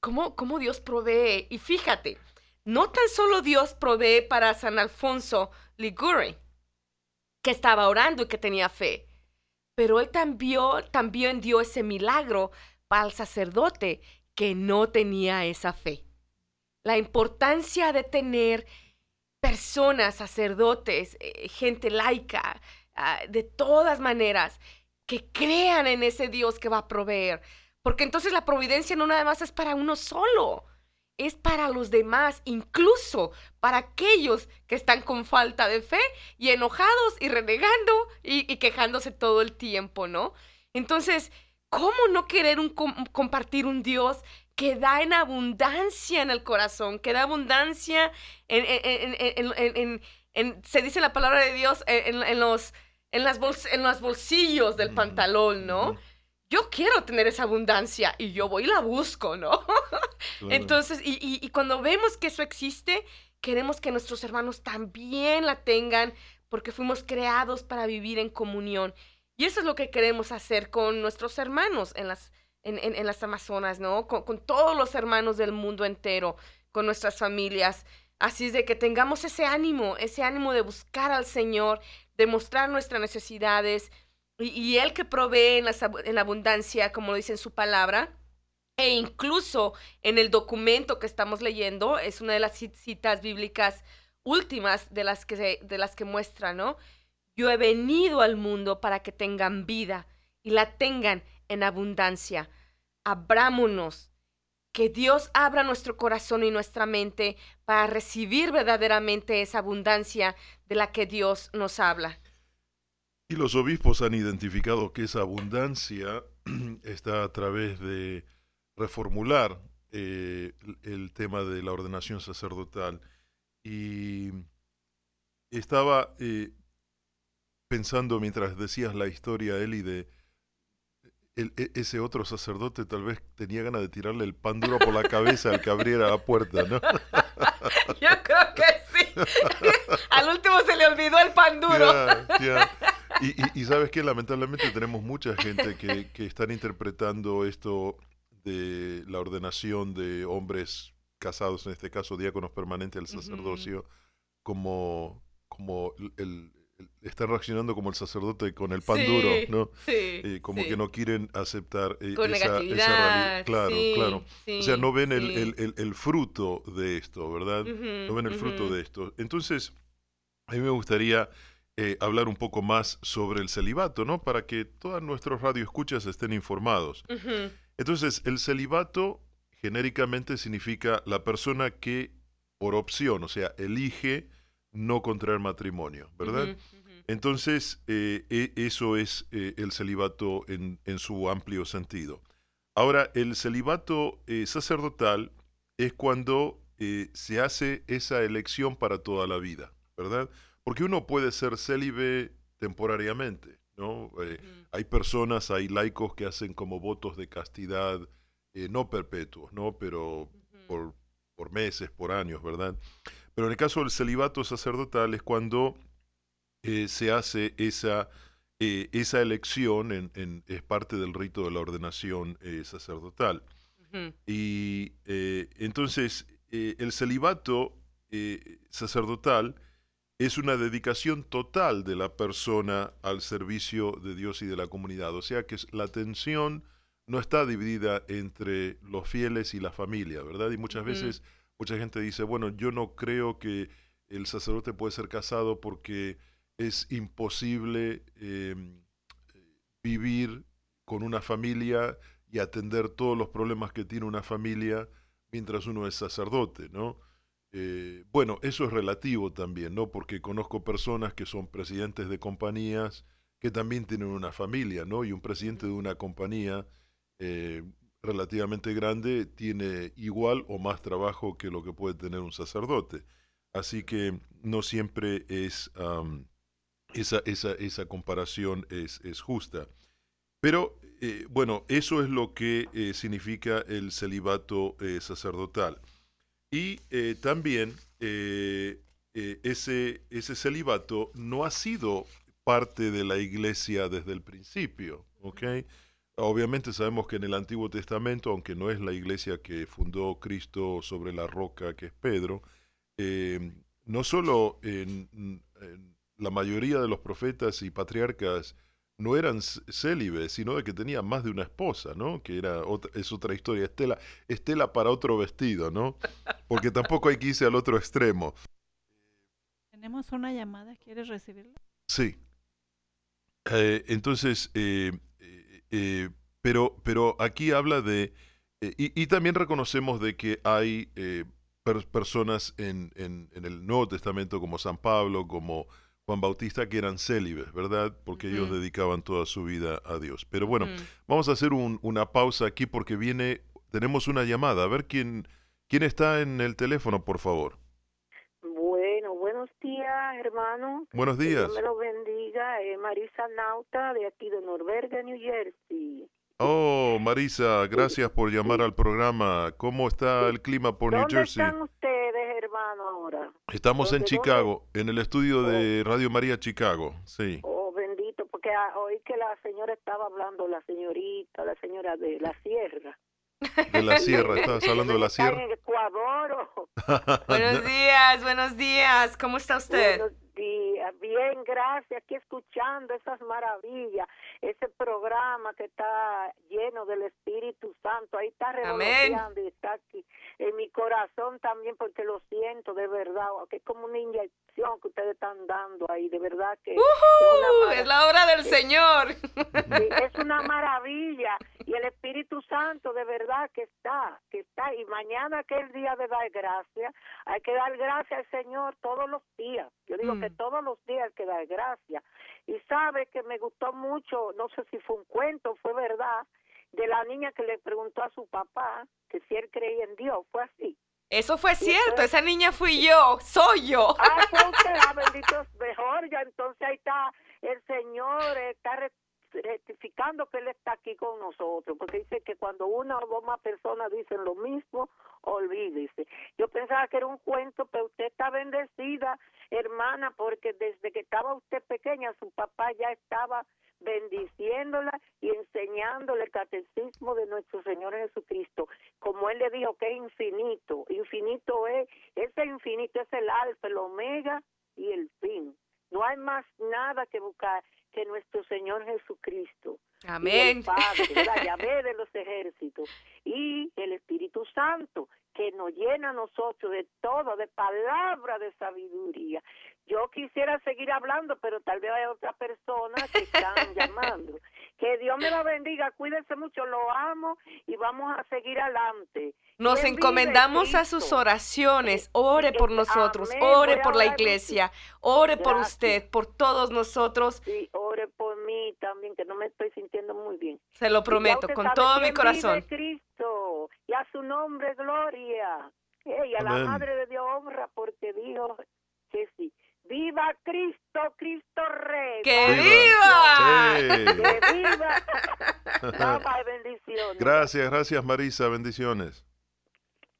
cómo, cómo Dios provee. Y fíjate, no tan solo Dios provee para San Alfonso Liguri, que estaba orando y que tenía fe, pero él también, también dio ese milagro para el sacerdote que no tenía esa fe. La importancia de tener personas, sacerdotes, eh, gente laica, ah, de todas maneras, que crean en ese Dios que va a proveer. Porque entonces la providencia no nada más es para uno solo, es para los demás, incluso para aquellos que están con falta de fe y enojados y renegando y, y quejándose todo el tiempo, ¿no? Entonces, ¿cómo no querer un com- compartir un Dios que da en abundancia en el corazón, que da abundancia en, en- en- en- en- en- en- se dice la palabra de Dios en, los, en, las bols- en los bolsillos del pantalón, ¿no? Yo quiero tener esa abundancia y yo voy y la busco, ¿no? claro. Entonces, y, y- y cuando vemos que eso existe, queremos que nuestros hermanos también la tengan porque fuimos creados para vivir en comunión. Y eso es lo que queremos hacer con nuestros hermanos en las, en, en- en las Amazonas, ¿no? Con, con todos los hermanos del mundo entero, con nuestras familias. Así es de que tengamos ese ánimo, ese ánimo de buscar al Señor, de mostrar nuestras necesidades y, Él que provee en, las abundancia, como lo dice en su palabra. E incluso en el documento que estamos leyendo, es una de las ci- citas bíblicas últimas de las que, de las que muestra, ¿no? Yo he venido al mundo para que tengan vida y la tengan en abundancia. Abrámonos, que Dios abra nuestro corazón y nuestra mente para recibir verdaderamente esa abundancia de la que Dios nos habla. Y los obispos han identificado que esa abundancia está a través de reformular eh, el- tema de la ordenación sacerdotal. Y estaba eh, pensando mientras decías la historia, Eli, de el- e- ese otro sacerdote tal vez tenía ganas de tirarle el pan duro por la cabeza al que abriera la puerta, ¿no? Yo creo que sí. Al último se le olvidó el pan duro. Y, y- y sabes que lamentablemente tenemos mucha gente que, que están interpretando esto de la ordenación de hombres casados, en este caso diáconos permanentes Ujú. sacerdocio, como, como el, el- están reaccionando como el sacerdote con el pan Sí, duro, ¿no? Sí. Eh, como sí. que no quieren aceptar eh, Con esa, realidad. Claro, claro. O sea, no ven el, fruto de esto, ¿verdad? No ven el fruto de esto. Entonces, a mí me gustaría eh, hablar un poco más sobre el celibato, ¿no? Para que todos nuestros radioescuchas estén informados. Entonces, el celibato genéricamente significa la persona que por opción, o sea, elige no contraer matrimonio, ¿verdad? Entonces, eh, e- eso es eh, el celibato en, en su amplio sentido. Ahora, el celibato eh, sacerdotal es cuando se hace esa elección para toda la vida, ¿verdad? Porque uno puede ser célibe temporariamente, ¿no? Eh, hay personas, hay laicos que hacen como votos de castidad, eh, no perpetuos, ¿no? Pero por, por meses, por años, ¿verdad? Pero en el caso del celibato sacerdotal es cuando eh, se hace esa, esa elección, en, en- es parte del rito de la ordenación sacerdotal. Y entonces el celibato sacerdotal es una dedicación total de la persona al servicio de Dios y de la comunidad. O sea que la atención no está dividida entre los fieles y la familia, ¿verdad? Y muchas veces mucha gente dice, bueno, yo no creo que el sacerdote puede ser casado porque es imposible eh, vivir con una familia y atender todos los problemas que tiene una familia mientras uno es sacerdote, ¿no? Eh, bueno, eso es relativo también, ¿no? Porque conozco personas que son presidentes de compañías que también tienen una familia, ¿no? Y un presidente de una compañía eh, relativamente grande tiene igual o más trabajo que lo que puede tener un sacerdote. Así que no siempre es esa, esa, esa, comparación es, es justa. Pero eh, bueno, eso es lo que eh, significa el celibato sacerdotal. Y también ese, ese celibato no ha sido parte de la iglesia desde el principio, ¿ok? Obviamente sabemos que en el Antiguo Testamento, aunque no es la iglesia que fundó Cristo sobre la roca que es Pedro, no solo en, la mayoría de los profetas y patriarcas no eran célibes, sino de que tenían más de una esposa, ¿no? Que era otra, es otra historia. Estela, Estela para otro vestido, ¿no? Porque tampoco hay que irse al otro extremo. Tenemos una llamada, ¿quieres recibirla? Sí. Eh, entonces, eh, eh, pero, pero aquí habla de, y, también reconocemos de que hay personas en, en, en el Nuevo Testamento como San Pablo, como Juan Bautista que eran célibes, ¿verdad? Porque ellos dedicaban toda su vida a Dios. Pero bueno, vamos a hacer una pausa aquí porque viene, tenemos una llamada. A ver quién, quién está en el teléfono, por favor. Bueno, buenos días, hermano. Buenos días. Dios me lo bendiga. Eh, Marisa Nauta, de aquí de Norberga, New Jersey. Oh, Marisa, gracias por llamar al programa. ¿Cómo está el clima por New Jersey? ¿Dónde están ustedes, ahora? Estamos en Chicago, en el estudio de oh. Radio María Chicago, sí. Oh, bendito, porque oí que la señora estaba hablando, la señorita, la señora de la sierra. De la sierra, estabas hablando de la sierra. En Ecuador. buenos días, buenos días, ¿cómo está usted? Bien, gracias. Aquí escuchando esas maravillas, ese programa que está lleno del Espíritu Santo. Ahí está revoloteando y está aquí en mi corazón también porque lo siento de verdad. Que es como una inyección que ustedes están dando ahí. De verdad que es, la obra del Señor. es una maravilla. Y el Espíritu Santo de verdad que está, que está. Y mañana que es el día de dar gracias, hay que dar gracias al Señor todos los días. Yo digo que todos los días hay que dar gracias. Y sabe que me gustó mucho, no sé si fue un cuento, fue verdad, de la niña que le preguntó a su papá que si él creía en Dios. Fue así. Eso fue cierto, esa niña fui yo, soy yo. Ah, fue usted, ah, bendito mejor, ya entonces ahí está el Señor, está rectificando que Él está aquí con nosotros, porque dice que cuando una o dos más personas dicen lo mismo, olvídese. Yo pensaba que era un cuento, pero usted está bendecida, hermana, porque desde que estaba usted pequeña, su papá ya estaba bendiciéndola y enseñándole el catecismo de nuestro Señor Jesucristo, como Él le dijo que es infinito, infinito es, ese infinito es el alfa, el omega y el fin. No hay más nada que buscar que nuestro Señor Jesucristo. Amén. el Padre, la llave de los ejércitos y el Espíritu Santo que nos llena a nosotros de todo, de palabra de sabiduría. Yo quisiera seguir hablando, pero tal vez hay otra persona que están llamando. Que Dios me la bendiga, cuídense mucho, lo amo y vamos a seguir adelante. Nos encomendamos a sus oraciones, ore por nosotros, ore por la iglesia, ore por usted, por todos nosotros. Sí, ore por mí también, que no me estoy sintiendo muy bien. Se lo prometo, con todo mi corazón. Cristo, y a su nombre gloria. y a la Madre de Dios honra porque dijo que sí. ¡Viva Cristo, Cristo Rey! ¡Que viva! ¡Que viva! bendiciones. Gracias, gracias Marisa, bendiciones.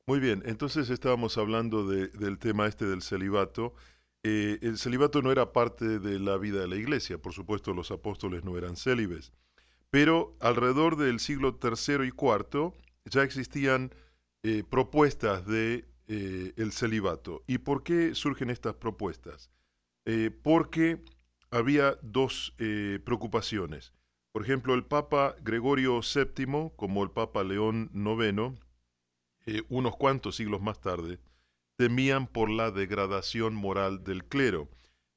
Muy bien, entonces estábamos hablando del tema este del celibato. Eh, el celibato no era parte de la vida de la iglesia, por supuesto los apóstoles no eran célibes, pero alrededor del siglo III y IV ya existían eh, propuestas de eh, el celibato. ¿Y por qué surgen estas propuestas? Porque había dos preocupaciones. Por ejemplo, el Papa Gregorio VII, como el Papa León IX, eh, unos cuantos siglos más tarde, temían por la degradación moral del clero.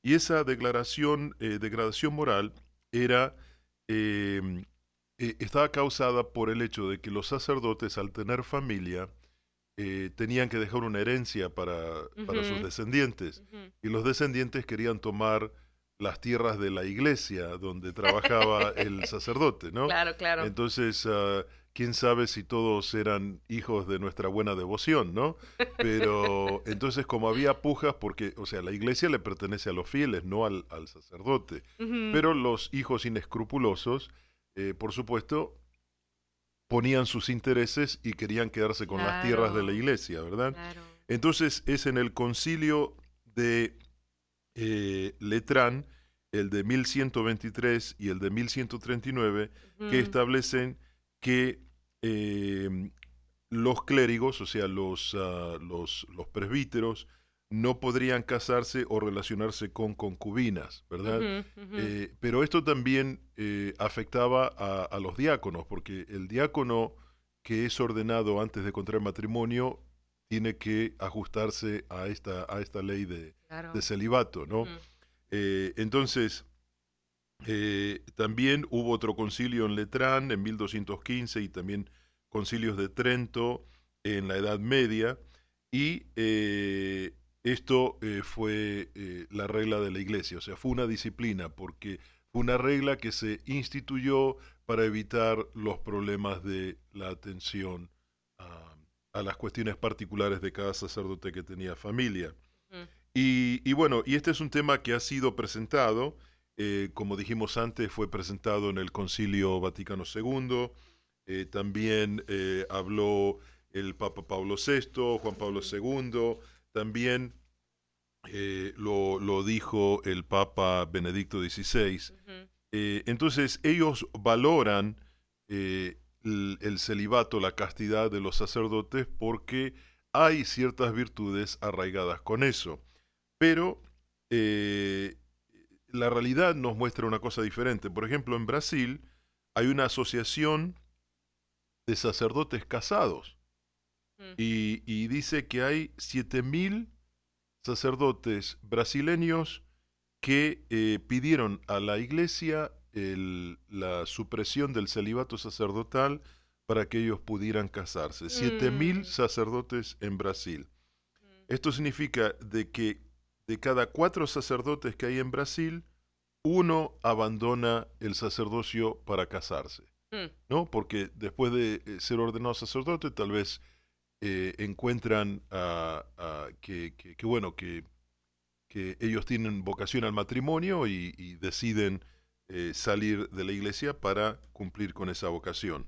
Y esa declaración, eh, degradación moral era eh, estaba causada por el hecho de que los sacerdotes al tener familia eh, tenían que dejar una herencia para, para sus descendientes y los descendientes querían tomar las tierras de la iglesia donde trabajaba el sacerdote, ¿no? Claro, claro. Entonces, ah, quién sabe si todos eran hijos de nuestra buena devoción, ¿no? Pero entonces como había pujas, porque, o sea, la iglesia le pertenece a los fieles, no al, al sacerdote. Pero los hijos inescrupulosos, eh, por supuesto, ponían sus intereses y querían quedarse con las tierras de la iglesia, ¿verdad? Claro. Entonces es en el concilio de eh, Letrán, el de 1123 y el de 1139, que establecen que eh, los clérigos, o sea, los, ah, los, los presbíteros, no podrían casarse o relacionarse con concubinas, ¿verdad? Eh, pero esto también eh, afectaba a, a los diáconos, porque el diácono que es ordenado antes de contraer matrimonio tiene que ajustarse a esta, a esta ley de, Claro. de celibato, ¿no? Eh, entonces, también hubo otro concilio en Letrán en 1215 y también concilios de Trento en la Edad Media y esto eh, fue eh, la regla de la iglesia, o sea, fue una disciplina porque fue una regla que se instituyó para evitar los problemas de la atención a, a las cuestiones particulares de cada sacerdote que tenía familia. Ujú. Y, y bueno, y este es un tema que ha sido presentado, eh, como dijimos antes, fue presentado en el Concilio Vaticano II, eh, también eh, habló el Papa Pablo VI, Juan Pablo II, también eh, lo, lo dijo el Papa Benedicto XVI. Eh, entonces ellos valoran eh, el, el celibato, la castidad de los sacerdotes, porque hay ciertas virtudes arraigadas con eso. Pero la realidad nos muestra una cosa diferente. Por ejemplo, en Brasil hay una asociación de sacerdotes casados Mm. y, y dice que hay 7.000 sacerdotes brasileños que eh, pidieron a la iglesia el- la supresión del celibato sacerdotal para que ellos pudieran casarse. 7.000 Mm. sacerdotes en Brasil. Mm. Esto significa de que de cada cuatro sacerdotes que hay en Brasil, uno abandona el sacerdocio para casarse. Mm. ¿no? Porque después de eh, ser ordenado sacerdote, tal vez eh, encuentran que, que- que, bueno, que, que ellos tienen vocación al matrimonio y, y deciden eh, salir de la iglesia para cumplir con esa vocación.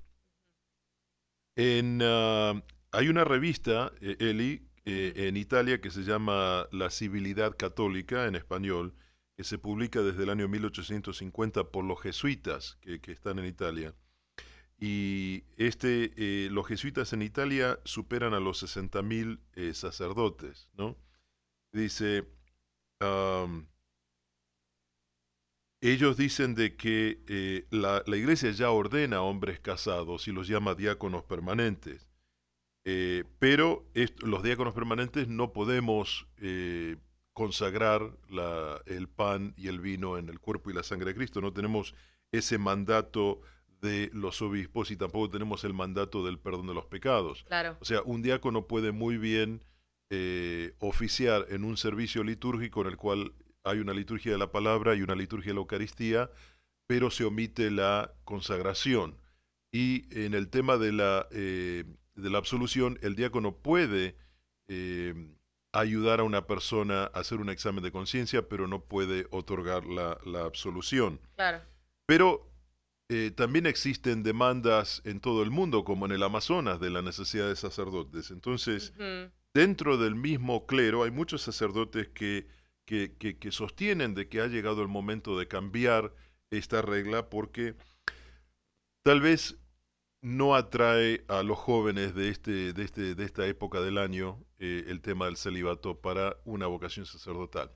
En, ah, hay una revista, eh, Eli, en Italia que se llama La Civilidad Católica en español, que se publica desde el año 1850 por los jesuitas que están en Italia. Y este, eh, los jesuitas en Italia superan a los 60.000 eh, sacerdotes, ¿no? Dice, ellos dicen de que eh, la, la iglesia ya ordena a hombres casados y los llama diáconos permanentes. Eh, pero los diáconos permanentes no podemos consagrar el pan y el vino en el cuerpo y la sangre de Cristo. No tenemos ese mandato de los obispos y tampoco tenemos el mandato del perdón de los pecados. Claro. O sea, un diácono puede muy bien eh, oficiar en un servicio litúrgico en el cual hay una liturgia de la palabra y una liturgia de la Eucaristía, pero se omite la consagración. Y en el tema de la, eh, de la absolución, el diácono puede eh, ayudar a una persona a hacer un examen de conciencia, pero no puede otorgar la, la absolución. Claro. Pero eh, también existen demandas en todo el mundo, como en el Amazonas, de la necesidad de sacerdotes. Entonces, dentro del mismo clero hay muchos sacerdotes que, que, que- que sostienen de que ha llegado el momento de cambiar esta regla porque tal vez no atrae a los jóvenes de, este, de, este, de esta época del año eh, el tema del celibato para una vocación sacerdotal.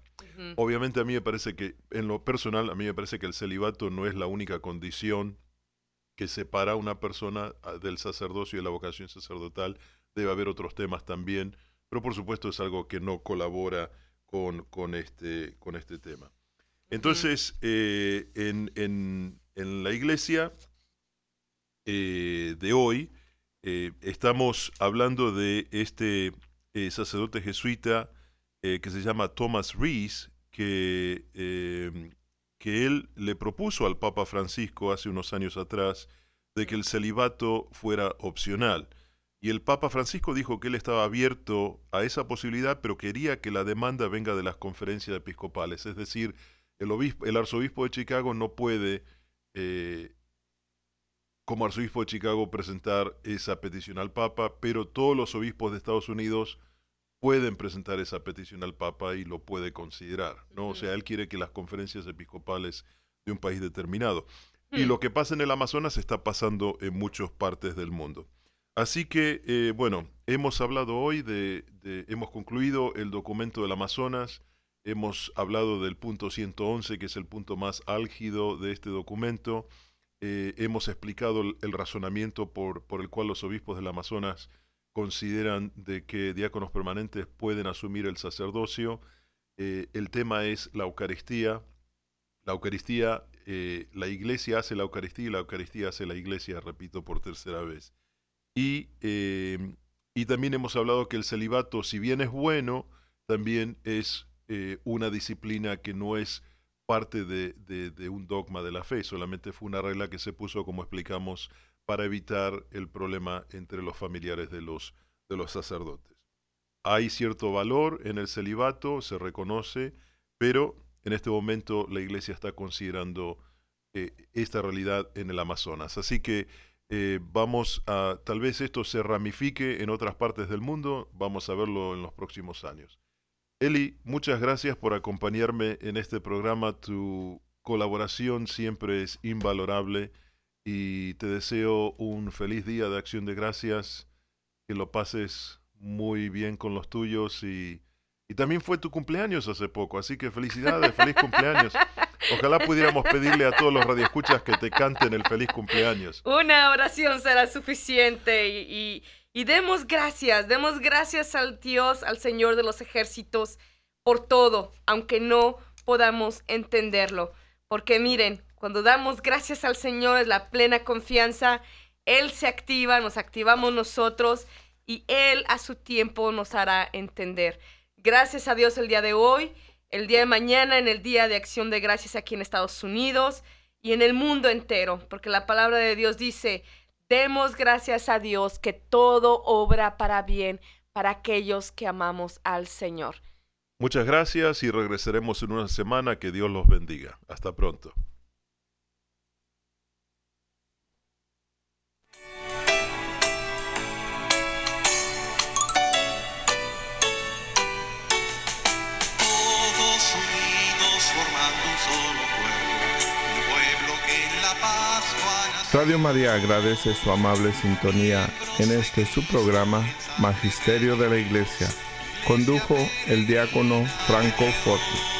Obviamente a mí me parece que, en lo personal, a mí me parece que el celibato no es la única condición que separa a una persona ah, del sacerdocio y de la vocación sacerdotal. Debe haber otros temas también, pero por supuesto es algo que no colabora con, con, este, con este tema. Entonces, eh, en, en- en la iglesia eh, de hoy, eh, estamos hablando de este sacerdote jesuita que se llama Thomas Rees, que, que él le propuso al Papa Francisco hace unos años atrás de que el celibato fuera opcional. Y el Papa Francisco dijo que él estaba abierto a esa posibilidad, pero quería que la demanda venga de las conferencias episcopales. Es decir, el, obispo, el arzobispo de Chicago no puede, eh, como arzobispo de Chicago, presentar esa petición al Papa, pero todos los obispos de Estados Unidos pueden presentar esa petición al Papa y lo puede considerar. ¿no? O sea, él quiere que las conferencias episcopales de un país determinado. Y hmm. lo que pasa en el Amazonas está pasando en muchas partes del mundo. Así que, eh, bueno, hemos hablado hoy de, hemos concluido el documento del Amazonas, hemos hablado del punto 111, que es el punto más álgido de este documento, eh, hemos explicado el, razonamiento por, por, el cual los obispos del Amazonas consideran de que diáconos permanentes pueden asumir el sacerdocio. Eh, el tema es la Eucaristía. La Eucaristía, la iglesia hace la Eucaristía y la Eucaristía hace la iglesia, repito por tercera vez. Em, y, también hemos hablado que el celibato, si bien es bueno, también es eh, una disciplina que no es parte de, un dogma de la fe, solamente fue una regla que se puso, como explicamos, para evitar el problema entre los familiares de los, de los sacerdotes. Hay cierto valor en el celibato, se reconoce, pero en este momento la iglesia está considerando eh, esta realidad en el Amazonas. Así que eh, vamos a, tal vez esto se ramifique en otras partes del mundo, vamos a verlo en los próximos años. Eli, muchas gracias por acompañarme en este programa, tu colaboración siempre es invalorable y te deseo un feliz día de acción de gracias, que lo pases muy bien con los tuyos y, y también fue tu cumpleaños hace poco, así que felicidades, feliz cumpleaños. Ojalá pudiéramos pedirle a todos los radioescuchas que te canten el feliz cumpleaños. Una oración será suficiente y, y, demos gracias, demos gracias al Dios, al Señor de los ejércitos, por todo, aunque no podamos entenderlo. Porque miren, cuando damos gracias al Señor es la plena confianza, Él se activa, nos activamos nosotros y Él a su tiempo nos hará entender. Gracias a Dios el día de hoy el día de mañana en el Día de Acción de Gracias aquí en Estados Unidos y en el mundo entero, porque la palabra de Dios dice, demos gracias a Dios que todo obra para bien para aquellos que amamos al Señor. Muchas gracias y regresaremos en una semana. Que Dios los bendiga. Hasta pronto. Radio María agradece su amable sintonía en este su programa Magisterio de la Iglesia. Condujo el diácono Franco Foti.